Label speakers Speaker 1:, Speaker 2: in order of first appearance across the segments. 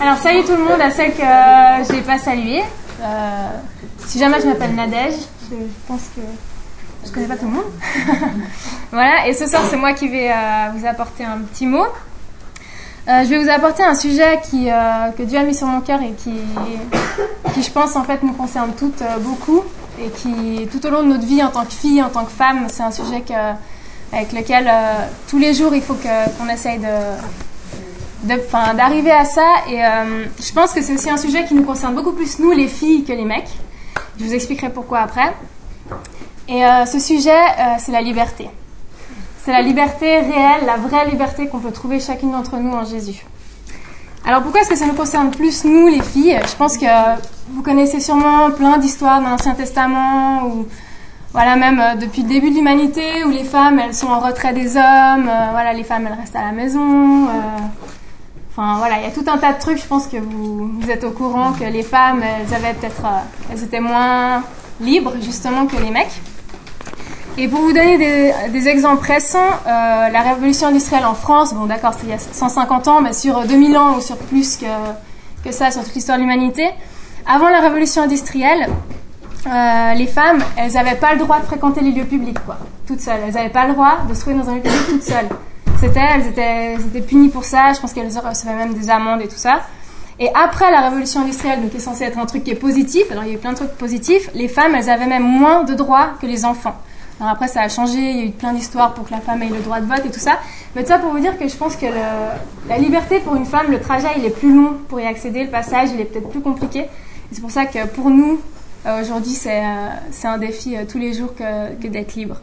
Speaker 1: Alors salut tout le monde à celles que je n'ai pas saluées. Euh, si jamais je m'appelle Nadège, je pense que je connais pas tout le monde. voilà, et ce soir c'est moi qui vais euh, vous apporter un petit mot. Euh, je vais vous apporter un sujet qui, que Dieu a mis sur mon cœur et qui, qui, je pense, en fait, nous concerne toutes beaucoup et qui, tout au long de notre vie en tant que fille, en tant que femme, c'est un sujet avec lequel tous les jours il faut qu'on essaye de, d'arriver à ça. Et euh, je pense que c'est aussi un sujet qui nous concerne beaucoup plus nous, les filles, que les mecs. Je vous expliquerai pourquoi après. Et euh, ce sujet, euh, c'est la liberté. C'est la liberté réelle, la vraie liberté qu'on peut trouver chacune d'entre nous en Jésus. Alors pourquoi est-ce que ça nous concerne plus nous, les filles? Je pense que vous connaissez sûrement plein d'histoires dans l'Ancien Testament ou voilà même depuis le début de l'humanité où les femmes elles sont en retrait des hommes. voilà, les femmes elles restent à la maison. Enfin voilà, il y a tout un tas de trucs. Je pense que vous, êtes au courant que les femmes, elles avaient peut-être, euh, elles étaient moins libres justement que les mecs. Et pour vous donner des, exemples récents, euh, la révolution industrielle en France, bon d'accord, c'est il y a 150 ans, mais sur 2000 ans ou sur plus que, ça, sur toute l'histoire de l'humanité. Avant la révolution industrielle, euh, les femmes, elles n'avaient pas le droit de fréquenter les lieux publics, quoi, toutes seules. Elles n'avaient pas le droit de se trouver dans un lieu public toutes seules elles étaient, punies pour ça. Je pense qu'elles recevaient même des amendes et tout ça. Et après la révolution industrielle, donc qui est censée être un truc qui est positif, alors il y a eu plein de trucs positifs, les femmes, elles avaient même moins de droits que les enfants. Alors après, ça a changé, il y a eu plein d'histoires pour que la femme ait le droit de vote et tout ça. Mais ça pour vous dire que je pense que la liberté pour une femme, le trajet, il est plus long pour y accéder, le passage, il est peut-être plus compliqué. C'est pour ça que pour nous, euh, aujourd'hui, c'est euh, un défi euh, tous les jours que d'être libre.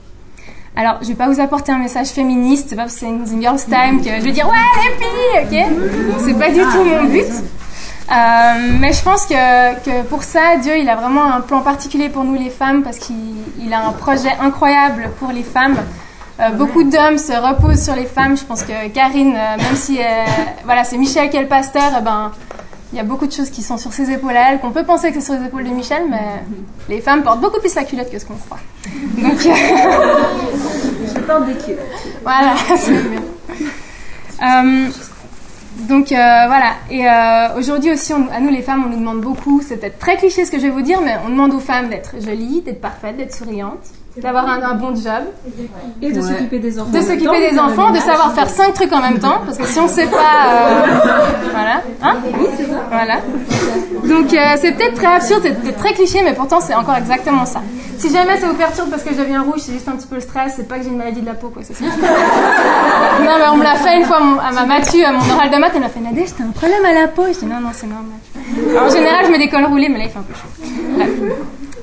Speaker 1: Alors, je vais pas vous apporter un message féministe, c'est pas parce que c'est une girls time que je vais dire ouais les filles, ok? C'est pas du tout mon but. Euh, mais je pense que, que, pour ça, Dieu, il a vraiment un plan particulier pour nous les femmes parce qu'il a un projet incroyable pour les femmes. Euh, beaucoup d'hommes se reposent sur les femmes. Je pense que Karine, euh, même si voilà, c'est Michel qui est le pasteur, eh ben, il y a beaucoup de choses qui sont sur ses épaules à elle, qu'on peut penser que c'est sur les épaules de Michel, mais les femmes portent beaucoup plus la culotte que ce qu'on croit. Donc,
Speaker 2: je porte des culottes.
Speaker 1: Voilà, c'est bien. Euh, donc euh, voilà, et euh, aujourd'hui aussi, à nous les femmes, on nous demande beaucoup, c'est peut-être très cliché ce que je vais vous dire, mais on demande aux femmes d'être jolies, d'être parfaites, d'être souriantes d'avoir un, bon job
Speaker 2: et de s'occuper des enfants.
Speaker 1: De s'occuper des enfants, de savoir faire cinq trucs en même temps, parce que si on ne sait pas, euh, voilà, hein Voilà. Donc euh, c'est peut-être très absurde, c'est peut-être très cliché, mais pourtant c'est encore exactement ça. Si jamais ça vous perturbe parce que je deviens rouge, c'est juste un petit peu le stress, c'est pas que j'ai une maladie de la peau, quoi. C'est non, mais on me l'a fait une fois à ma Mathieu, à mon oral de maths, elle m'a fait Nadège, t'as un problème à la peau? Je dis non, non, c'est normal. en général, je mets des cols roulés, mais là il fait un peu chaud.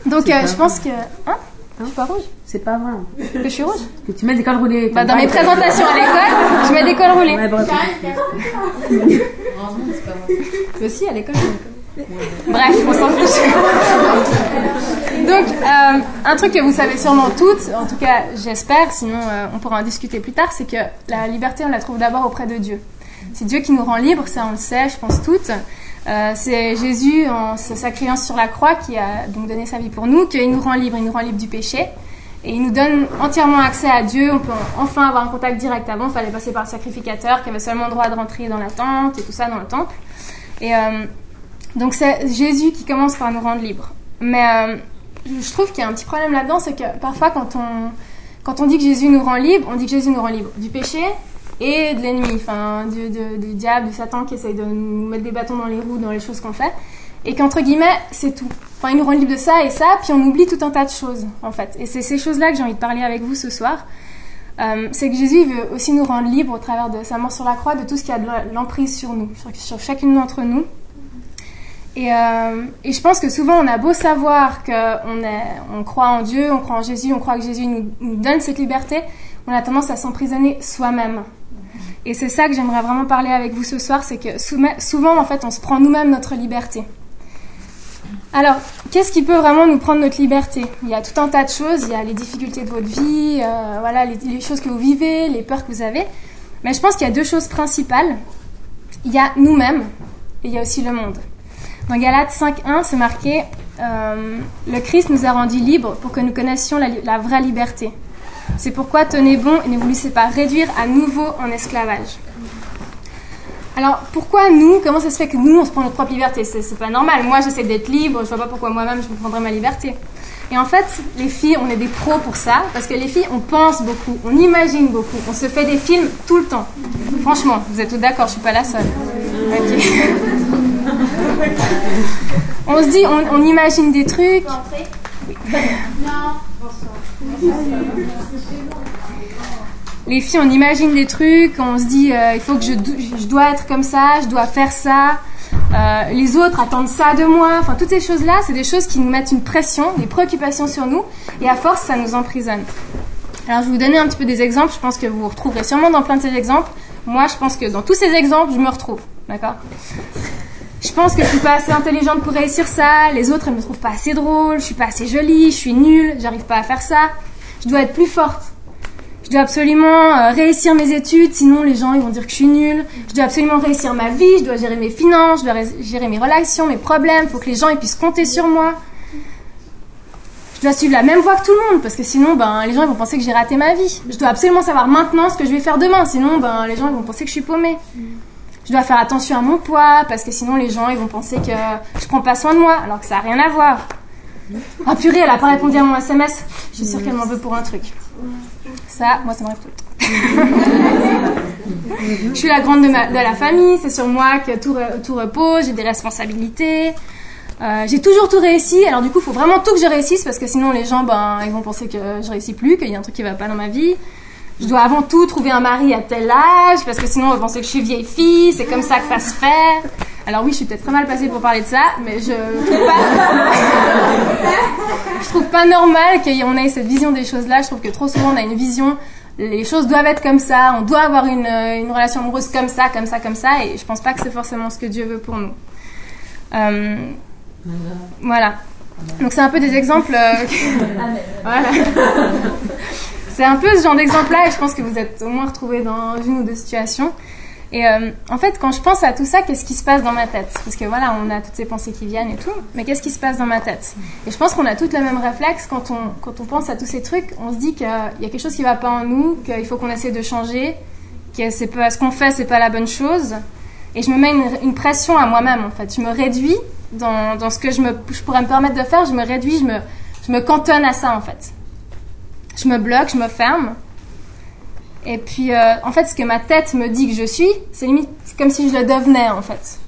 Speaker 1: Donc euh, je pense que, hein?
Speaker 2: Je suis pas rouge C'est pas vrai.
Speaker 1: Que je suis rouge
Speaker 2: Que tu mets des cols roulés.
Speaker 1: Bah, dans mes présentations à l'école, je mets des cols roulés.
Speaker 2: Ouais, bref.
Speaker 1: Heureusement, c'est pas vrai. Mais si, à l'école, Bref, on s'en fiche. Donc, euh, un truc que vous savez sûrement toutes, en tout cas j'espère, sinon euh, on pourra en discuter plus tard, c'est que la liberté, on la trouve d'abord auprès de Dieu. C'est Dieu qui nous rend libres, ça on le sait, je pense toutes. Euh, c'est Jésus, en sa sacrifice sur la croix, qui a donc donné sa vie pour nous, qu'il nous rend libre, il nous rend libre du péché. Et il nous donne entièrement accès à Dieu. On peut enfin avoir un contact direct. Avant, il fallait passer par le sacrificateur qui avait seulement le droit de rentrer dans la tente et tout ça dans le temple. Et euh, donc c'est Jésus qui commence par nous rendre libres. Mais euh, je trouve qu'il y a un petit problème là-dedans, c'est que parfois quand on, quand on dit que Jésus nous rend libre, on dit que Jésus nous rend libre du péché, et de l'ennemi, enfin du, du, diable, du Satan qui essaye de nous mettre des bâtons dans les roues dans les choses qu'on fait, et qu'entre guillemets c'est tout. Enfin, il nous rend libre de ça et ça, puis on oublie tout un tas de choses en fait. Et c'est ces choses-là que j'ai envie de parler avec vous ce soir. Euh, c'est que Jésus veut aussi nous rendre libres au travers de sa mort sur la croix, de tout ce qui a de l'emprise sur nous, sur, chacune d'entre nous. Et, euh, et, je pense que souvent on a beau savoir qu'on on croit en Dieu, on croit en Jésus, on croit que Jésus nous donne cette liberté, on a tendance à s'emprisonner soi-même. Et c'est ça que j'aimerais vraiment parler avec vous ce soir, c'est que souvent, en fait, on se prend nous-mêmes notre liberté. Alors, qu'est-ce qui peut vraiment nous prendre notre liberté? Il y a tout un tas de choses. Il y a les difficultés de votre vie, euh, voilà, les, choses que vous vivez, les peurs que vous avez. Mais je pense qu'il y a deux choses principales. Il y a nous-mêmes et il y a aussi le monde. Dans Galates 5.1, c'est marqué euh, Le Christ nous a rendus libres pour que nous connaissions la vraie liberté. C'est pourquoi tenez bon et ne vous laissez pas réduire à nouveau en esclavage. Alors pourquoi nous Comment ça se fait que nous on se prend notre propre liberté? C'est pas normal. Moi j'essaie d'être libre, je vois pas pourquoi moi-même je me prendrais ma liberté. Et en fait, les filles, on est des pros pour ça, parce que les filles, on pense beaucoup, on imagine beaucoup, on se fait des films tout le temps. Franchement, vous êtes tous d'accord, je suis pas la seule. on se dit, on, on imagine des trucs. Les filles, on imagine des trucs, on se dit, euh, il faut que je, je dois être comme ça, je dois faire ça. Euh, les autres attendent ça de moi. Enfin, toutes ces choses-là, c'est des choses qui nous mettent une pression, des préoccupations sur nous, et à force, ça nous emprisonne. Alors, je vais vous donner un petit peu des exemples. Je pense que vous vous retrouverez sûrement dans plein de ces exemples. Moi, je pense que dans tous ces exemples, je me retrouve. D'accord? Je pense que je suis pas assez intelligente pour réussir ça. Les autres, elles me trouvent pas assez drôle. Je suis pas assez jolie. Je suis nulle. J'arrive pas à faire ça. Je dois être plus forte je dois absolument euh, réussir mes études, sinon les gens ils vont dire que je suis nulle. Je dois absolument réussir ma vie, je dois gérer mes finances, je dois gérer mes relations, mes problèmes. Faut que les gens ils puissent compter sur moi. Je dois suivre la même voie que tout le monde parce que sinon ben les gens ils vont penser que j'ai raté ma vie. Je dois absolument savoir maintenant ce que je vais faire demain, sinon ben les gens ils vont penser que je suis paumée. Je dois faire attention à mon poids parce que sinon les gens ils vont penser que je prends pas soin de moi alors que ça a rien à voir. Ah purée, elle a pas répondu à mon SMS. Je suis sûre qu'elle m'en veut pour un truc. Ça, moi, ça m'arrive tout je suis la grande de, la famille, c'est sur moi que tout, tout repose, j'ai des responsabilités. Euh, j'ai toujours tout réussi, alors du coup, il faut vraiment tout que je réussisse parce que sinon les gens, ben, ils vont penser que je réussis plus, qu'il y a un truc qui va pas dans ma vie. Je dois avant tout trouver un mari à tel âge parce que sinon on va penser que je suis vieille fille, c'est comme ça que ça se fait. Alors oui, je suis peut-être très mal placée pour parler de ça, mais je trouve pas, trouve pas normal qu'on ait cette vision des choses-là. Je trouve que trop souvent on a une vision, les choses doivent être comme ça, on doit avoir une, une relation amoureuse comme ça, comme ça, comme ça, et je pense pas que c'est forcément ce que Dieu veut pour nous. Euh, voilà. Donc c'est un peu des exemples. Euh, voilà. C'est un peu ce genre d'exemple-là, et je pense que vous êtes au moins retrouvés dans une ou deux situations. Et euh, en fait, quand je pense à tout ça, qu'est-ce qui se passe dans ma tête? Parce que voilà, on a toutes ces pensées qui viennent et tout, mais qu'est-ce qui se passe dans ma tête? Et je pense qu'on a tous le même réflexe quand on, quand on pense à tous ces trucs, on se dit qu'il y a quelque chose qui va pas en nous, qu'il faut qu'on essaie de changer, que c'est pas, ce qu'on fait, c'est pas la bonne chose. Et je me mets une, pression à moi-même, en fait. Je me réduis dans, dans ce que je, me, je pourrais me permettre de faire, je me réduis, je me, je me cantonne à ça, en fait. Je me bloque, je me ferme. Et puis, euh, en fait, ce que ma tête me dit que je suis, c'est limite comme si je le devenais, en fait.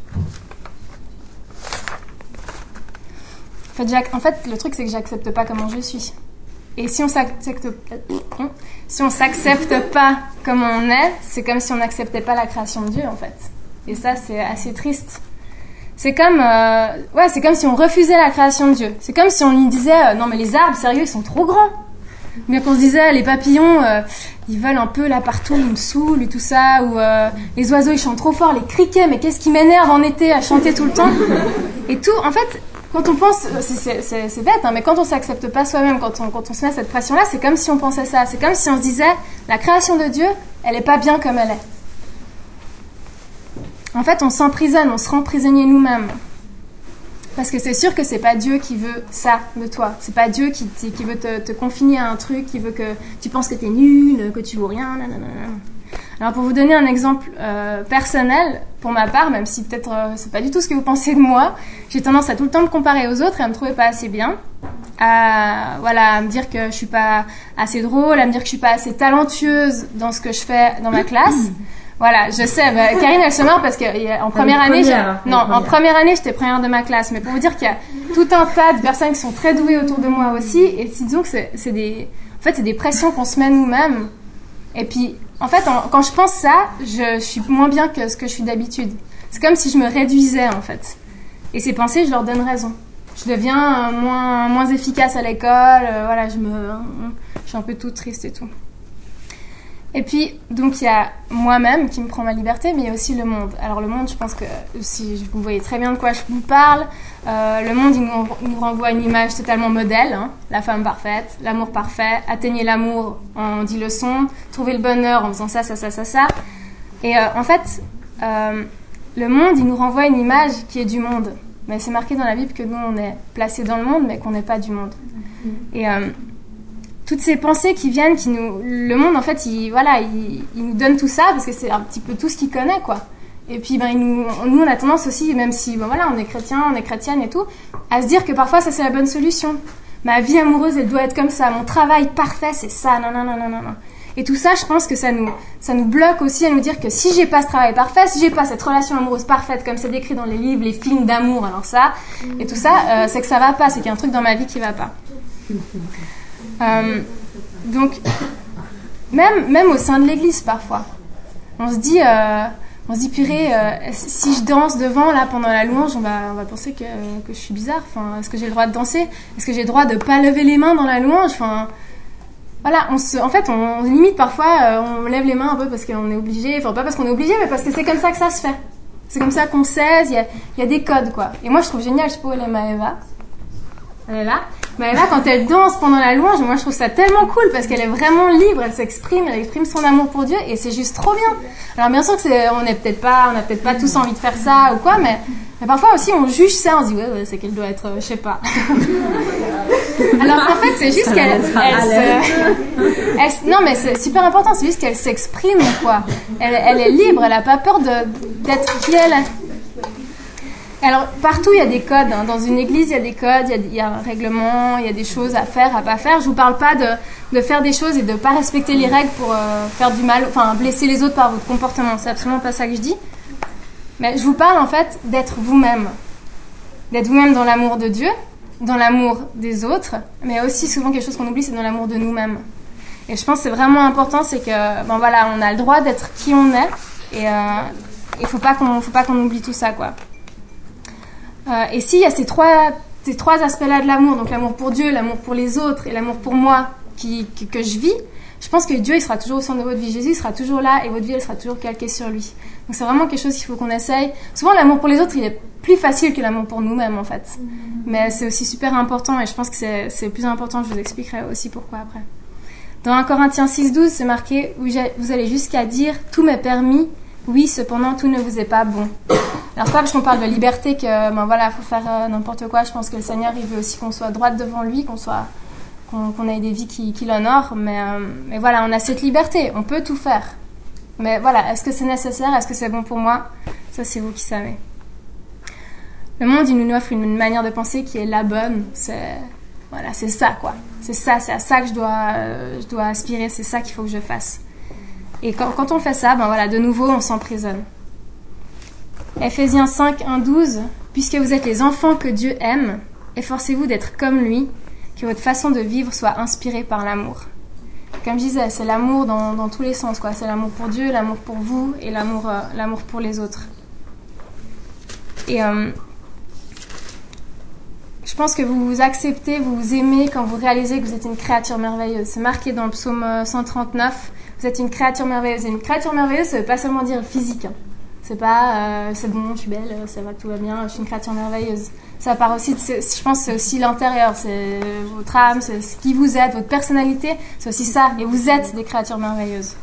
Speaker 1: En fait, en fait le truc, c'est que j'accepte pas comment je suis. Et si on s'accepte, on s'accepte pas comme on est, c'est comme si on n'acceptait pas la création de Dieu, en fait. Et ça, c'est assez triste. C'est comme, euh, ouais, c'est comme si on refusait la création de Dieu. C'est comme si on lui disait, euh, non mais les arbres, sérieux, ils sont trop grands. Mais qu'on se disait, les papillons, euh, ils volent un peu là partout, ils me saoulent et tout ça, ou euh, les oiseaux ils chantent trop fort, les criquets, mais qu'est-ce qui m'énerve en été à chanter tout le temps Et tout, en fait, quand on pense, c'est bête, hein, mais quand on s'accepte pas soi-même, quand on, quand on se met cette pression-là, c'est comme si on pensait ça. C'est comme si on se disait, la création de Dieu, elle est pas bien comme elle est. En fait, on s'emprisonne, on se rend prisonnier nous-mêmes. Parce que c'est sûr que c'est pas Dieu qui veut ça de toi. C'est pas Dieu qui, qui veut te, confiner à un truc, qui veut que tu penses que tu es nul, que tu vaux rien. Alors pour vous donner un exemple euh, personnel, pour ma part, même si peut-être euh, c'est pas du tout ce que vous pensez de moi, j'ai tendance à tout le temps me comparer aux autres et à me trouver pas assez bien, à voilà, à me dire que je suis pas assez drôle, à me dire que je suis pas assez talentueuse dans ce que je fais dans ma classe. Voilà, je sais. Bah, Karine, elle se marre parce qu'en première année, non, en première année, j'étais première de ma classe. Mais pour vous dire qu'il y a tout un tas de personnes qui sont très douées autour de moi aussi. Et disons que c'est des, en fait, c'est des pressions qu'on se met nous-mêmes. Et puis, en fait, quand je pense ça, je, suis moins bien que ce que je suis d'habitude. C'est comme si je me réduisais, en fait. Et ces pensées, je leur donne raison. Je deviens moins, moins efficace à l'école. Euh, voilà, je me, je suis un peu toute triste et tout. Et puis, donc, il y a moi-même qui me prend ma liberté, mais il y a aussi le monde. Alors, le monde, je pense que si vous voyez très bien de quoi je vous parle, euh, le monde, il nous, renvoie une image totalement modèle hein. la femme parfaite, l'amour parfait, atteignez l'amour en 10 leçons, trouver le bonheur en faisant ça, ça, ça, ça, ça. Et euh, en fait, euh, le monde, il nous renvoie une image qui est du monde. Mais c'est marqué dans la Bible que nous, on est placés dans le monde, mais qu'on n'est pas du monde. Et toutes ces pensées qui viennent, qui nous, le monde en fait, il, voilà, il, nous donne tout ça parce que c'est un petit peu tout ce qu'il connaît, quoi. Et puis, ben, nous, on a tendance aussi, même si, ben, voilà, on est chrétien, on est chrétienne et tout, à se dire que parfois, ça, c'est la bonne solution. Ma vie amoureuse, elle doit être comme ça. Mon travail parfait, c'est ça. Non, non, non, non, non. Et tout ça, je pense que ça nous, ça nous bloque aussi à nous dire que si j'ai pas ce travail parfait, si j'ai pas cette relation amoureuse parfaite comme c'est décrit dans les livres, les films d'amour, alors ça, et tout ça, euh, c'est que ça va pas, c'est qu'il y a un truc dans ma vie qui va pas. Euh, donc, même, même au sein de l'église parfois, on se dit, euh, on se dit purée, si je danse devant là pendant la louange, on va, on va penser que, que je suis bizarre. Enfin, est-ce que j'ai le droit de danser? Est-ce que j'ai le droit de pas lever les mains dans la louange? Enfin, voilà, on se, en fait, on, limite parfois, euh, on lève les mains un peu parce qu'on est obligé, enfin pas parce qu'on est obligé, mais parce que c'est comme ça que ça se fait. C'est comme ça qu'on sait, il y a, y a, des codes, quoi. Et moi, je trouve génial, je sais pas où elle est Maëva. Elle est là. Maëva, quand elle danse pendant la louange, moi, je trouve ça tellement cool parce qu'elle est vraiment libre, elle s'exprime, elle exprime son amour pour Dieu et c'est juste trop bien. Alors, bien sûr que c'est, on n'est peut-être pas, on n'a peut-être pas tous envie de faire ça ou quoi, mais mais parfois aussi, on juge ça, on se dit, ouais, ouais c'est qu'elle doit être, euh, je sais pas. Alors qu'en fait, c'est juste qu'elle. non, mais c'est super important, c'est juste qu'elle s'exprime, quoi. Elle, elle, est libre, elle n'a pas peur d'être qui elle est. Alors, partout, il y a des codes. Hein. Dans une église, il y a des codes, il y a, un règlement, il y a des choses à faire, à pas faire. Je vous parle pas de, de faire des choses et de pas respecter les règles pour euh, faire du mal, enfin, blesser les autres par votre comportement. C'est absolument pas ça que je dis. Mais je vous parle en fait d'être vous-même. D'être vous-même dans l'amour de Dieu, dans l'amour des autres, mais aussi souvent quelque chose qu'on oublie, c'est dans l'amour de nous-mêmes. Et je pense que c'est vraiment important, c'est que, ben voilà, on a le droit d'être qui on est, et euh, il faut pas qu'on, faut pas qu'on oublie tout ça, quoi. Euh, et s'il y a ces trois, ces trois aspects-là de l'amour, donc l'amour pour Dieu, l'amour pour les autres et l'amour pour moi, qui, que je vis, je pense que Dieu, il sera toujours au centre de votre vie. Jésus, il sera toujours là et votre vie, elle sera toujours calquée sur lui. Donc c'est vraiment quelque chose qu'il faut qu'on essaye. Souvent, l'amour pour les autres, il est plus facile que l'amour pour nous-mêmes, en fait. Mais c'est aussi super important et je pense que c'est le plus important. Je vous expliquerai aussi pourquoi après. Dans 1 Corinthiens 6.12, c'est marqué, vous allez jusqu'à dire, tout m'est permis, oui, cependant, tout ne vous est pas bon. Alors, pas parce qu'on parle de liberté que, ben voilà, faut faire euh, n'importe quoi? Je pense que le Seigneur, il veut aussi qu'on soit droite devant lui, qu'on soit qu'on ait des vies qui, l'honorent. Mais, euh, mais, voilà, on a cette liberté, on peut tout faire. Mais voilà, est-ce que c'est nécessaire? Est-ce que c'est bon pour moi? Ça, c'est vous qui savez. Le monde, il nous offre une, manière de penser qui est la bonne. C'est voilà, c'est ça, quoi. C'est ça, c'est à ça que je dois, je dois aspirer, c'est ça qu'il faut que je fasse. Et quand, on fait ça, ben voilà, de nouveau, on s'emprisonne. Ephésiens 5, 1, 12. Puisque vous êtes les enfants que Dieu aime, efforcez-vous d'être comme lui, que votre façon de vivre soit inspirée par l'amour. Comme je disais, c'est l'amour dans, tous les sens, quoi. C'est l'amour pour Dieu, l'amour pour vous et l'amour, euh, pour les autres. Et euh, je pense que vous vous acceptez, vous vous aimez quand vous réalisez que vous êtes une créature merveilleuse. C'est marqué dans le psaume 139. Euh, vous êtes une créature merveilleuse. Et une créature merveilleuse, ça veut pas seulement dire physique. Hein. C'est pas c'est bon, je suis belle, ça va, tout va bien, je suis une créature merveilleuse ça part aussi, de, je pense, c'est aussi l'intérieur, c'est votre âme, c'est ce qui vous êtes, votre personnalité, c'est aussi ça. Et vous êtes des créatures merveilleuses.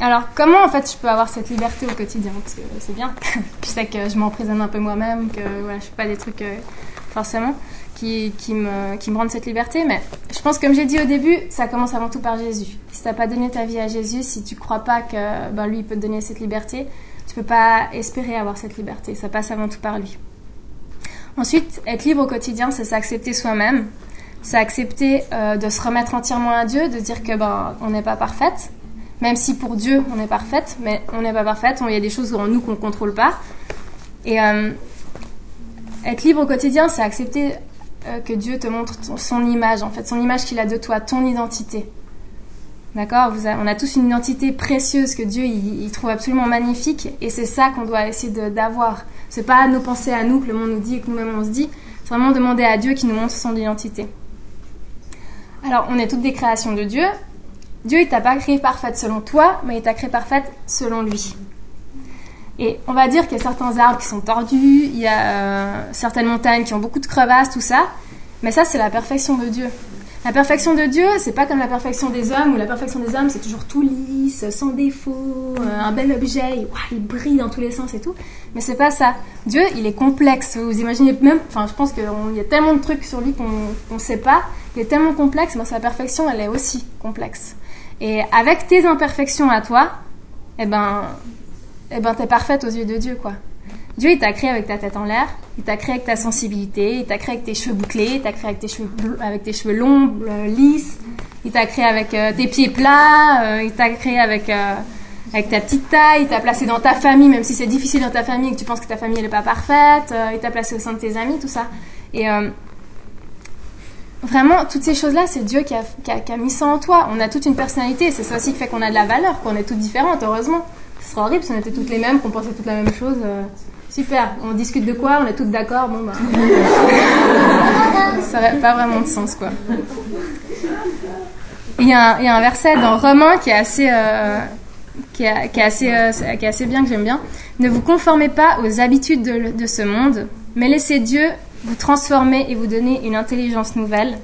Speaker 1: Alors, comment en fait je peux avoir cette liberté au quotidien? Parce que c'est bien. je sais que je m'emprisonne un peu moi-même, que voilà, je fais pas des trucs euh, forcément qui, me, qui me rendent cette liberté. Mais je pense, comme j'ai dit au début, ça commence avant tout par Jésus. Si tu n'as pas donné ta vie à Jésus, si tu crois pas que ben, lui peut te donner cette liberté, peux pas espérer avoir cette liberté. Ça passe avant tout par lui. Ensuite, être libre au quotidien, c'est s'accepter soi-même. C'est accepter euh, de se remettre entièrement à Dieu, de dire que ben, on n'est pas parfaite. Même si pour Dieu, on est parfaite, mais on n'est pas parfaite. Il y a des choses en nous qu'on ne contrôle pas. Et euh, être libre au quotidien, c'est accepter euh, que Dieu te montre son image, en fait, son image qu'il a de toi, ton identité. D'accord? On a tous une identité précieuse que Dieu il, trouve absolument magnifique et c'est ça qu'on doit essayer d'avoir. C'est pas nos pensées à nous que le monde nous dit et que nous-mêmes on se dit. C'est vraiment demander à Dieu qui nous montre son identité. Alors, on est toutes des créations de Dieu. Dieu, il t'a pas créé parfaite selon toi, mais il t'a créé parfaite selon lui. Et on va dire qu'il y a certains arbres qui sont tordus, il y a euh, certaines montagnes qui ont beaucoup de crevasses, tout ça. Mais ça, c'est la perfection de Dieu. La perfection de Dieu, c'est pas comme la perfection des hommes, où la perfection des hommes, c'est toujours tout lisse, sans défaut, euh, un bel objet, il brille dans tous les sens et tout. Mais c'est pas ça. Dieu, il est complexe. Vous imaginez même, enfin, je pense qu'il y a tellement de trucs sur lui qu'on ne sait pas. Il est tellement complexe, mais sa perfection, elle est aussi complexe. Et avec tes imperfections à toi, eh ben, eh ben, t'es parfaite aux yeux de Dieu, quoi. Dieu, il t'a créé avec ta tête en l'air, il t'a créé avec ta sensibilité, il t'a créé avec tes cheveux bouclés, il t'a créé avec tes cheveux, avec tes cheveux longs, euh, lisses, il t'a créé avec euh, tes pieds plats, euh, il t'a créé avec, avec ta petite taille, il t'a placé dans ta famille, même si c'est difficile dans ta famille et que tu penses que ta famille n'est pas parfaite, il t'a placé au sein de tes amis, tout ça. Et vraiment, toutes ces choses-là, c'est Dieu qui a, qui, a, mis ça en toi. On a toute une personnalité, c'est ça aussi qui fait qu'on a de la valeur, qu'on est toutes différentes, heureusement. Ce serait horrible si on était toutes les mêmes, qu'on pensait toutes la même chose. Super, on discute de quoi On est toutes d'accord Bon, bah. ça n'aurait pas vraiment de sens, quoi. Il y, a un, verset dans Romains qui est assez, euh, qui, est, assez, euh, qui est assez bien, que j'aime bien. Ne vous conformez pas aux habitudes de, de ce monde, mais laissez Dieu vous transformer et vous donner une intelligence nouvelle.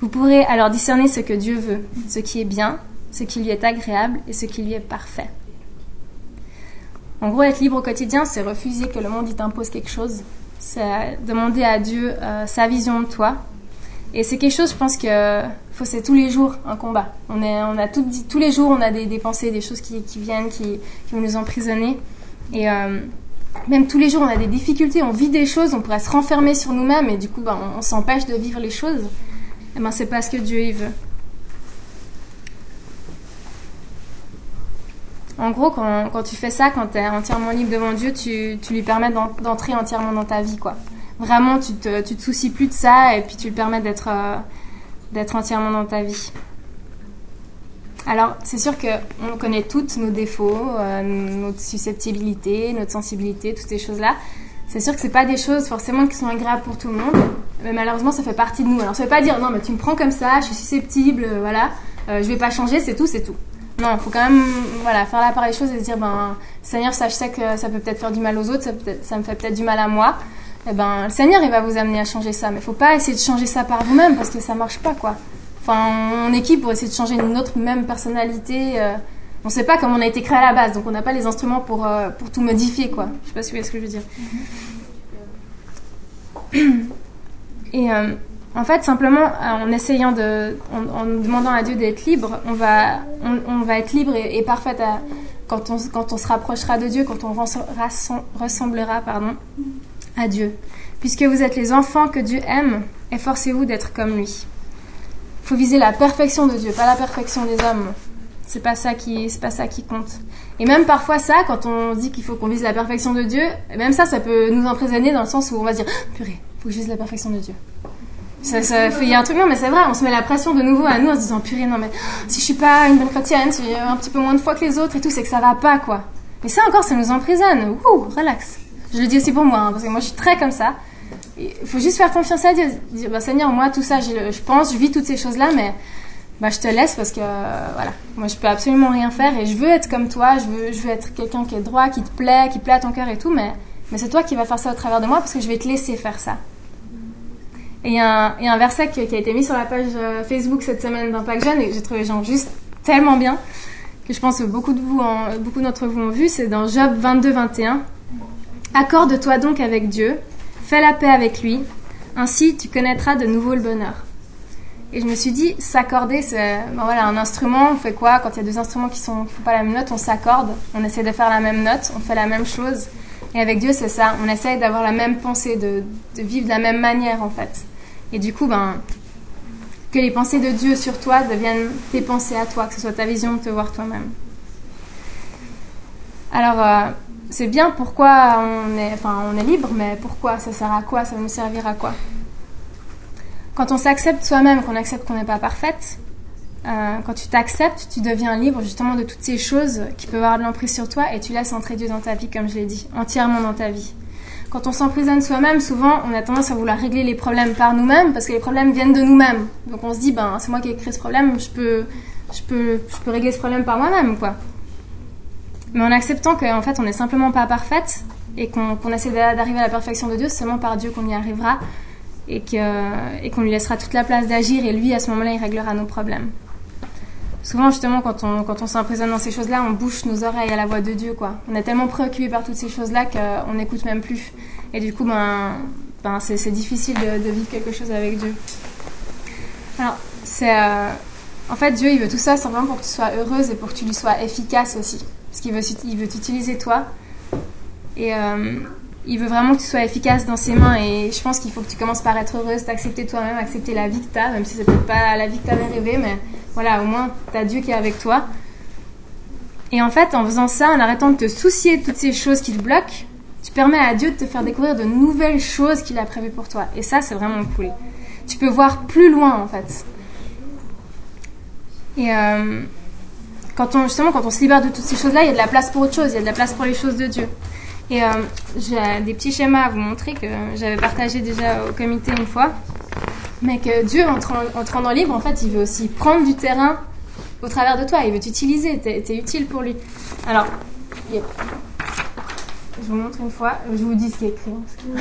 Speaker 1: Vous pourrez alors discerner ce que Dieu veut, ce qui est bien, ce qui lui est agréable et ce qui lui est parfait. En gros, être libre au quotidien, c'est refuser que le monde t'impose quelque chose. C'est demander à Dieu euh, sa vision de toi. Et c'est quelque chose, je pense que faut c'est tous les jours un combat. On est, on a tous les jours, on a des, pensées, des choses qui, viennent, qui, vont nous emprisonner. Et euh, même tous les jours, on a des difficultés, on vit des choses, on pourrait se renfermer sur nous-mêmes et du coup, ben, on, s'empêche de vivre les choses. Et eh ben, c'est pas ce que Dieu il veut. En gros, quand, tu fais ça, quand tu es entièrement libre devant Dieu, tu, lui permets d'entrer entièrement dans ta vie, quoi. Vraiment, tu te, te soucies plus de ça et puis tu lui permets d'être euh, entièrement dans ta vie. Alors, c'est sûr qu'on connaît toutes nos défauts, euh, notre susceptibilité, notre sensibilité, toutes ces choses-là. C'est sûr que c'est pas des choses forcément qui sont agréables pour tout le monde, mais malheureusement, ça fait partie de nous. Alors, ça veut pas dire non, mais tu me prends comme ça, je suis susceptible, voilà, euh, je vais pas changer, c'est tout, c'est tout. Non, il faut quand même voilà, faire la part des choses et se dire ben, Seigneur, ça, que ça peut peut-être faire du mal aux autres, ça, peut me fait peut-être du mal à moi. Et eh ben, le Seigneur, il va vous amener à changer ça. Mais il faut pas essayer de changer ça par vous-même parce que ça marche pas, quoi. Enfin, on équipe pour essayer de changer notre même personnalité. Euh, on sait pas comment on a été créé à la base, donc on n'a pas les instruments pour, euh, pour tout modifier, quoi. Je sais pas si vous voyez ce que je veux dire. Et. Euh, en fait, simplement, euh, en essayant de, en, demandant à Dieu d'être libre, on va, on, va être libre et, parfaite quand, on, quand on se rapprochera de Dieu, quand on ressemblera, pardon, à Dieu. Puisque vous êtes les enfants que Dieu aime, efforcez-vous d'être comme lui. Il faut viser la perfection de Dieu, pas la perfection des hommes. C'est pas ça qui, c'est pas ça qui compte. Et même parfois ça, quand on dit qu'il faut qu'on vise la perfection de Dieu, même ça, ça peut nous emprisonner dans le sens où on va dire, ah, purée, faut que je vise la perfection de Dieu. Ça, ça il y a un truc, non, mais c'est vrai, on se met la pression de nouveau à nous en se disant, purée, non, mais si je suis pas une bonne chrétienne, si j'ai un petit peu moins de foi que les autres et tout, c'est que ça va pas, quoi. Mais ça encore, ça nous emprisonne. Ouh, relax. Je le dis aussi pour moi, hein, parce que moi, je suis très comme ça. Il faut juste faire confiance à Dieu. Dire, bah, Seigneur, moi, tout ça, je pense, je vis toutes ces choses-là, mais bah, je te laisse parce que, voilà, moi, je peux absolument rien faire et je veux être comme toi, je veux, je veux être quelqu'un qui est droit, qui te plaît, qui plaît à ton cœur et tout, mais, mais c'est toi qui vas faire ça au travers de moi parce que je vais te laisser faire ça. Et y, a un verset qui, a été mis sur la page euh, Facebook cette semaine d'Impact Jeune et j'ai trouvé genre juste tellement bien que je pense que beaucoup de vous, d'entre vous ont vu. C'est dans Job 22, 21. Accorde-toi donc avec Dieu, fais la paix avec lui, ainsi tu connaîtras de nouveau le bonheur. Et je me suis dit, s'accorder, c'est ben voilà, un instrument, on fait quoi? Quand il y a deux instruments qui ne font pas la même note, on s'accorde, on essaie de faire la même note, on fait la même chose. Et avec Dieu, c'est ça, on essaie d'avoir la même pensée, de vivre de la même manière en fait. Et du coup, ben, que les pensées de Dieu sur toi deviennent tes pensées à toi, que ce soit ta vision de te voir toi-même. Alors, euh, c'est bien pourquoi on est, enfin, on est libre, mais pourquoi Ça sert à quoi Ça va nous servir à quoi? Quand on s'accepte soi-même, qu'on accepte qu'on n'est pas parfaite, euh, quand tu t'acceptes, tu deviens libre justement de toutes ces choses qui peuvent avoir de l'emprise sur toi et tu laisses entrer Dieu dans ta vie, comme je l'ai dit, entièrement dans ta vie. Quand on s'emprisonne soi-même, souvent, on a tendance à vouloir régler les problèmes par nous-mêmes parce que les problèmes viennent de nous-mêmes. Donc on se dit, ben, c'est moi qui ai créé ce problème, je peux, je peux, je peux régler ce problème par moi-même, quoi. Mais en acceptant qu'en fait, on n'est simplement pas parfaite et qu'on essaie d'arriver à la perfection de Dieu, c'est seulement par Dieu qu'on y arrivera et qu'on lui laissera toute la place d'agir et lui, à ce moment-là, il réglera nos problèmes souvent justement quand on, quand on s'emprisonne dans ces choses-là, on bouche nos oreilles à la voix de Dieu quoi. On est tellement préoccupé par toutes ces choses-là qu'on n'écoute même plus. Et du coup, ben, ben c'est difficile de, vivre quelque chose avec Dieu. Alors, c'est... Euh, en fait, Dieu, il veut tout ça simplement pour que tu sois heureuse et pour que tu lui sois efficace aussi. parce qu'il veut, il veut t'utiliser toi. Et il veut vraiment que tu sois efficace dans ses mains. Et je pense qu'il faut que tu commences par être heureuse, t'accepter toi-même, accepter la vie que tu as, même si c'est peut-être pas la vie que tu avais rêvé, mais voilà, au moins tu as Dieu qui est avec toi. Et en fait, en faisant ça, en arrêtant de te soucier de toutes ces choses qui te bloquent, tu permets à Dieu de te faire découvrir de nouvelles choses qu'il a prévues pour toi. Et ça, c'est vraiment cool. Tu peux voir plus loin, en fait. Et euh, quand on, justement, quand on se libère de toutes ces choses-là, il y a de la place pour autre chose, il y a de la place pour les choses de Dieu. Et euh, j'ai des petits schémas à vous montrer que j'avais partagé déjà au comité une fois. Mais que Dieu, en te, rendant libre, en fait, il veut aussi prendre du terrain au travers de toi. Il veut t'utiliser. Tu es, utile pour lui. Alors, je vous montre une fois. Je vous dis ce qui est écrit.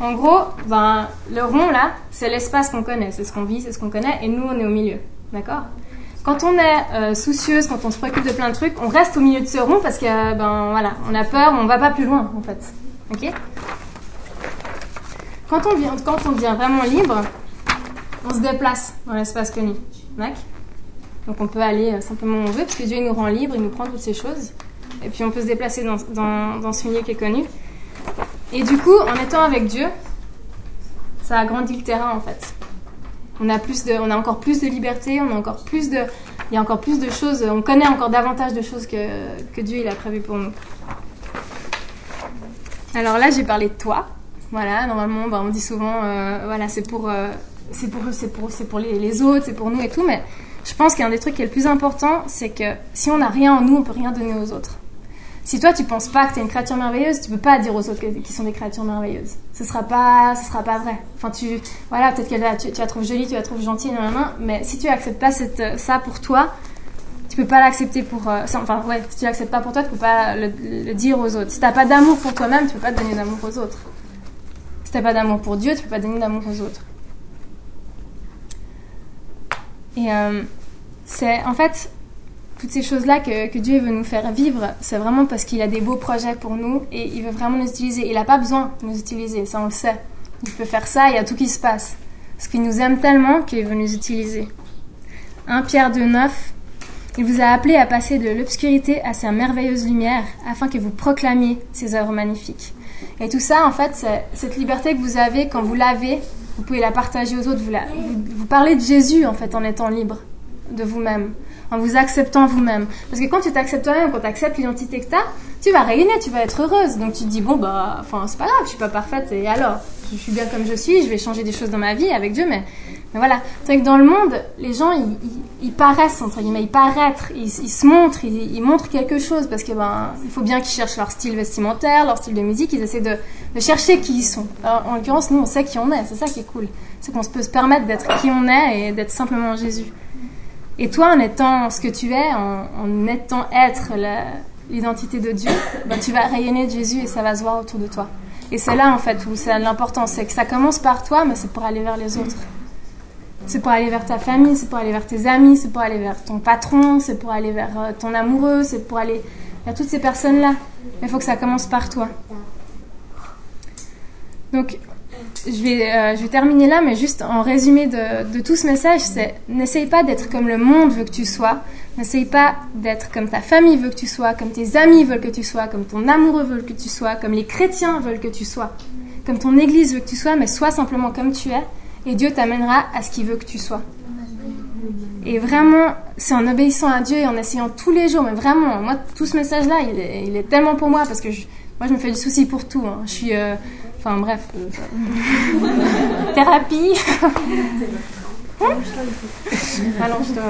Speaker 1: En gros, ben, le rond là, c'est l'espace qu'on connaît, c'est ce qu'on vit, c'est ce qu'on connaît, et nous on est au milieu. D'accord? Quand on est euh, soucieuse, quand on se préoccupe de plein de trucs, on reste au milieu de ce rond parce que ben voilà, on a peur, on va pas plus loin en fait. Ok? Quand on, vient, quand on devient vraiment libre, on se déplace dans l'espace connu. Donc on peut aller euh, simplement où on veut parce que Dieu nous rend libre, il nous prend toutes ces choses. Et puis on peut se déplacer dans, dans, dans ce milieu qui est connu. Et du coup, en étant avec Dieu, ça agrandit le terrain en fait. On a, plus de, on a encore plus de liberté, on a encore plus de, il y a encore plus de choses, on connaît encore davantage de choses que, que Dieu il a prévu pour nous. Alors là, j'ai parlé de toi. Voilà, normalement, bah, on dit souvent, euh, voilà, c'est pour, euh, c'est pour, c'est pour, c'est pour les, les autres, c'est pour nous et tout. Mais je pense qu'un des trucs qui est le plus important, c'est que si on n'a rien en nous, on peut rien donner aux autres. Si toi tu penses pas que tu es une créature merveilleuse, tu peux pas dire aux autres qui sont des créatures merveilleuses. Ce sera pas, ce sera pas vrai. Enfin tu, voilà, peut-être que tu, tu, la trouves jolie, tu la trouves gentille, mais si tu acceptes pas cette, ça pour toi, tu peux pas l'accepter pour, euh, enfin ouais, si tu l'acceptes pas pour toi, tu peux pas le, dire aux autres. Si t'as pas d'amour pour toi-même, tu peux pas donner d'amour aux autres. Si t'as pas d'amour pour Dieu, tu peux pas donner d'amour aux autres. Et euh, c'est en fait toutes ces choses-là que, Dieu veut nous faire vivre, c'est vraiment parce qu'il a des beaux projets pour nous et il veut vraiment nous utiliser. Il n'a pas besoin de nous utiliser, ça on le sait. Il peut faire ça, il y a tout qui se passe. Parce qu'il nous aime tellement qu'il veut nous utiliser. 1 Pierre 2, 9. Il vous a appelé à passer de l'obscurité à sa merveilleuse lumière afin que vous proclamiez ses œuvres magnifiques. Et tout ça, en fait, c'est cette liberté que vous avez quand vous l'avez, vous pouvez la partager aux autres. Vous, vous, vous parlez de Jésus, en fait, en étant libre de vous-même en vous acceptant vous-même. Parce que quand tu t'acceptes toi-même, quand tu acceptes l'identité que tu as, tu vas rayonner, tu vas être heureuse. Donc tu te dis, bon, bah, enfin, c'est pas grave, je suis pas parfaite, et alors? Je suis bien comme je suis, je vais changer des choses dans ma vie avec Dieu, mais, mais voilà. C'est que dans le monde, les gens, ils, paraissent, entre guillemets, ils paraître, ils, se montrent, ils, montrent quelque chose, parce que, ben, il faut bien qu'ils cherchent leur style vestimentaire, leur style de musique, ils essaient de, de chercher qui ils sont. Alors, en l'occurrence, nous, on sait qui on est, c'est ça qui est cool. C'est qu'on peut se permettre d'être qui on est et d'être simplement Jésus. Et toi, en étant ce que tu es, en, étant être l'identité de Dieu, ben, tu vas rayonner de Jésus et ça va se voir autour de toi. Et c'est là, en fait, où c'est l'important. C'est que ça commence par toi, mais c'est pour aller vers les autres. C'est pour aller vers ta famille, c'est pour aller vers tes amis, c'est pour aller vers ton patron, c'est pour aller vers euh, ton amoureux, c'est pour aller vers toutes ces personnes-là. Mais il faut que ça commence par toi. Donc, je vais, euh, je vais terminer là, mais juste en résumé de, tout ce message, c'est n'essaye pas d'être comme le monde veut que tu sois, n'essaye pas d'être comme ta famille veut que tu sois, comme tes amis veulent que tu sois, comme ton amoureux veut que tu sois, comme les chrétiens veulent que tu sois, comme ton église veut que tu sois, mais sois simplement comme tu es, et Dieu t'amènera à ce qu'il veut que tu sois. Et vraiment, c'est en obéissant à Dieu et en essayant tous les jours, mais vraiment, moi, tout ce message-là, il est, il est, tellement pour moi, parce que moi, je me fais du souci pour tout. Hein. Je suis... Euh, Enfin bref. Thérapie. Allonge-toi.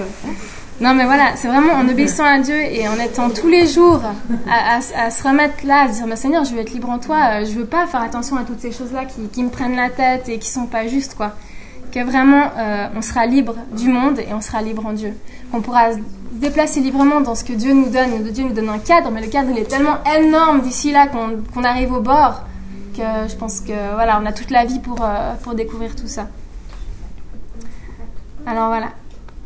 Speaker 1: Non mais voilà, c'est vraiment en obéissant à Dieu et en étant tous les jours à, se remettre là, à se dire mais Seigneur, je veux être libre en toi, euh, je veux pas faire attention à toutes ces choses-là qui, me prennent la tête et qui sont pas justes quoi. Que vraiment euh, on sera libre du monde et on sera libre en Dieu. Qu'on pourra se déplacer librement dans ce que Dieu nous donne. Dieu nous donne un cadre, mais le cadre il est tellement énorme d'ici là qu'on arrive au bord je pense que voilà, on a toute la vie pour, euh, pour découvrir tout ça. Alors voilà,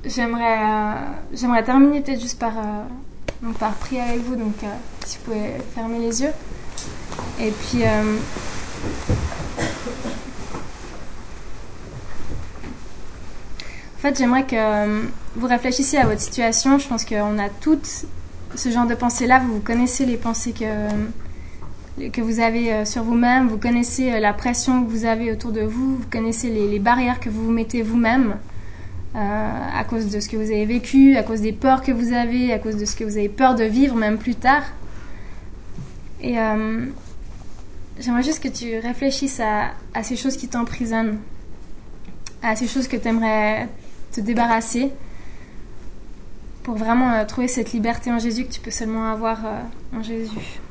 Speaker 1: j'aimerais euh, terminer peut-être juste par, euh, par prier avec vous, donc si vous pouvez fermer les yeux. Et puis en fait, j'aimerais que vous réfléchissez à votre situation, je pense qu'on a toutes ce genre de pensées-là. Vous connaissez les pensées que, que vous avez euh, sur vous-même, vous connaissez euh, la pression que vous avez autour de vous, vous connaissez les, barrières que vous vous mettez vous-même euh, à cause de ce que vous avez vécu, à cause des peurs que vous avez, à cause de ce que vous avez peur de vivre même plus tard. Et j'aimerais juste que tu réfléchisses à, ces choses qui t'emprisonnent, à ces choses que tu aimerais te débarrasser pour vraiment trouver cette liberté en Jésus que tu peux seulement avoir en Jésus.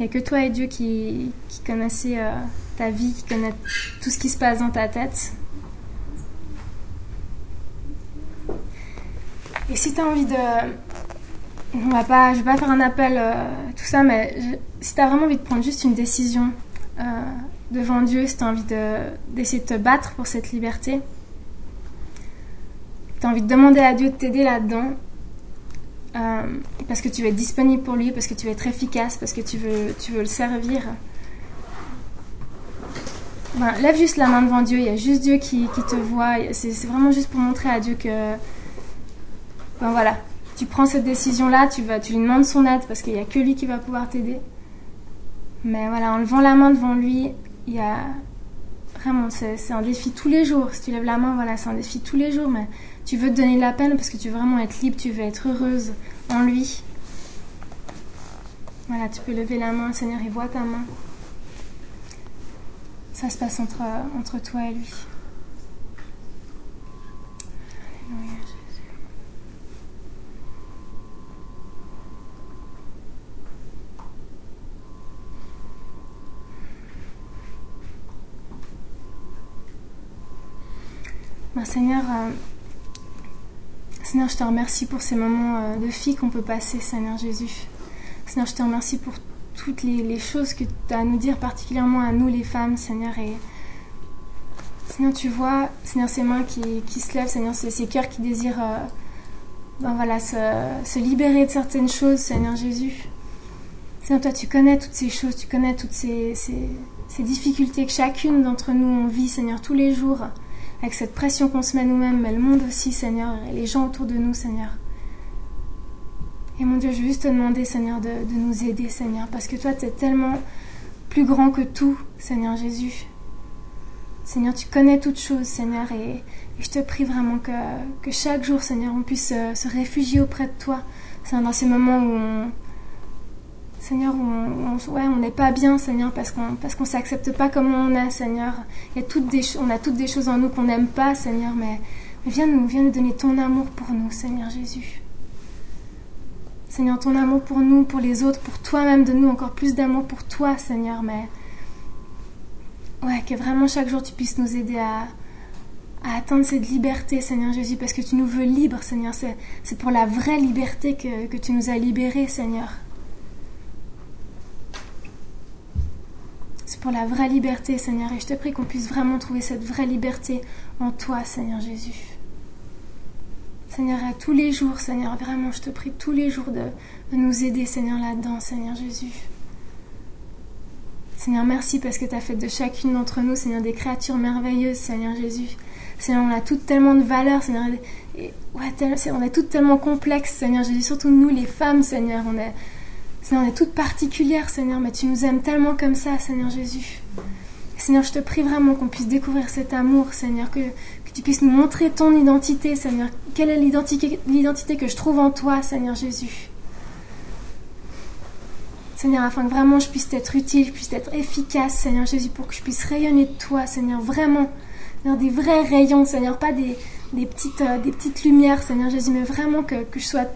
Speaker 1: N'y a que toi et Dieu qui, qui euh, ta vie, qui connaît tout ce qui se passe dans ta tête. Et si tu as envie de, on va pas, je vais pas faire un appel, euh, tout ça, mais si tu as vraiment envie de prendre juste une décision euh, devant Dieu, si tu as envie d'essayer de, te battre pour cette liberté, tu as envie de demander à Dieu de t'aider là-dedans, euh, parce que tu être disponible pour lui, parce que tu veux être efficace, parce que tu veux, tu veux le servir. Ben, lève juste la main devant Dieu, il y a juste Dieu qui, qui te voit, c'est vraiment juste pour montrer à Dieu que, ben voilà, tu prends cette décision-là, tu, vas, tu lui demandes son aide parce qu'il n'y a que lui qui va pouvoir t'aider. Mais voilà, en levant la main devant lui, il y a vraiment, c'est un défi tous les jours. Si tu lèves la main, voilà, c'est un défi tous les jours. Mais tu veux te donner de la peine parce que tu veux vraiment être libre, tu veux être heureuse en lui. Voilà, tu peux lever la main, Seigneur, il voit ta main. Ça se passe entre, entre toi et lui. Seigneur, euh, Seigneur, je te remercie pour ces moments euh, de fille qu'on peut passer, Seigneur Jésus. Seigneur, je te remercie pour toutes les, choses que tu as à nous dire, particulièrement à nous les femmes, Seigneur. Et Seigneur, tu vois, Seigneur, ces mains qui, se lèvent, Seigneur, ces cœurs qui désirent euh, ben se, libérer de certaines choses, Seigneur Jésus. Seigneur, toi, tu connais toutes ces choses, tu connais toutes ces, ces difficultés que chacune d'entre nous on vit, Seigneur, tous les jours avec cette pression qu'on se met nous-mêmes, mais le monde aussi, Seigneur, et les gens autour de nous, Seigneur. Et mon Dieu, je veux juste te demander, Seigneur, de, nous aider, Seigneur, parce que toi, tu es tellement plus grand que tout, Seigneur Jésus. Seigneur, tu connais toutes choses, Seigneur, et, je te prie vraiment que, que, chaque jour, Seigneur, on puisse se, réfugier auprès de toi. C'est dans ces moments où on, Seigneur, on, n'est pas bien, Seigneur, parce qu'on parce s'accepte pas comme on est, Seigneur. Il y a toutes des, on a toutes des choses en nous qu'on n'aime pas, Seigneur, mais, viens, nous, viens nous donner ton amour pour nous, Seigneur Jésus. Seigneur, ton amour pour nous, pour les autres, pour toi-même, de nous encore plus d'amour pour toi, Seigneur, mais ouais, que vraiment chaque jour tu puisses nous aider à, à atteindre cette liberté, Seigneur Jésus, parce que tu nous veux libres, Seigneur. C'est pour la vraie liberté que, que tu nous as libérés, Seigneur. Pour la vraie liberté, Seigneur. Et je te prie qu'on puisse vraiment trouver cette vraie liberté en toi, Seigneur Jésus. Seigneur, à tous les jours, Seigneur, vraiment, je te prie tous les jours de, nous aider, Seigneur, là-dedans, Seigneur Jésus. Seigneur, merci parce que tu as fait de chacune d'entre nous, Seigneur, des créatures merveilleuses, Seigneur Jésus. Seigneur, on a toutes tellement de valeurs, Seigneur. Et, ouais, on est toutes tellement complexes, Seigneur Jésus. Surtout nous, les femmes, Seigneur. On est, Seigneur, on est toutes particulières, Seigneur, mais tu nous aimes tellement comme ça, Seigneur Jésus. Seigneur, je te prie vraiment qu'on puisse découvrir cet amour, Seigneur, que, tu puisses nous montrer ton identité, Seigneur. Quelle est l'identité que je trouve en toi, Seigneur Jésus Seigneur, afin que vraiment je puisse être utile, je puisse être efficace, Seigneur Jésus, pour que je puisse rayonner de toi, Seigneur, vraiment. Seigneur, des vrais rayons, Seigneur, pas des, petites, euh, des petites lumières, Seigneur Jésus, mais vraiment que, que je sois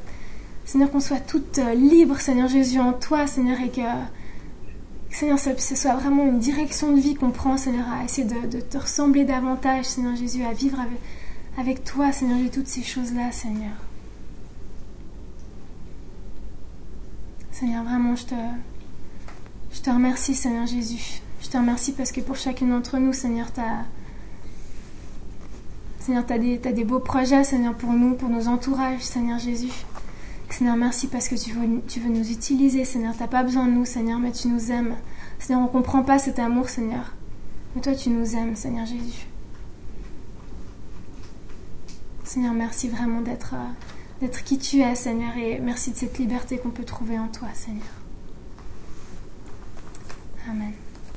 Speaker 1: Seigneur, qu'on soit toutes euh, libres, Seigneur Jésus, en toi, Seigneur, et que, Seigneur, ce soit vraiment une direction de vie qu'on prend, Seigneur, à essayer de, te ressembler davantage, Seigneur Jésus, à vivre avec, toi, Seigneur Jésus, toutes ces choses-là, Seigneur. Seigneur, vraiment, je te, je te remercie, Seigneur Jésus. Je te remercie parce que pour chacune d'entre nous, Seigneur, tu Seigneur, as, des beaux projets, Seigneur, pour nous, pour nos entourages, Seigneur Jésus. Seigneur, merci parce que tu veux, nous utiliser, Seigneur. Tu n'as pas besoin de nous, Seigneur, mais tu nous aimes. Seigneur, on ne comprend pas cet amour, Seigneur. Mais toi, tu nous aimes, Seigneur Jésus. Seigneur, merci vraiment euh, d'être qui tu es, Seigneur, et merci de cette liberté qu'on peut trouver en toi, Seigneur. Amen.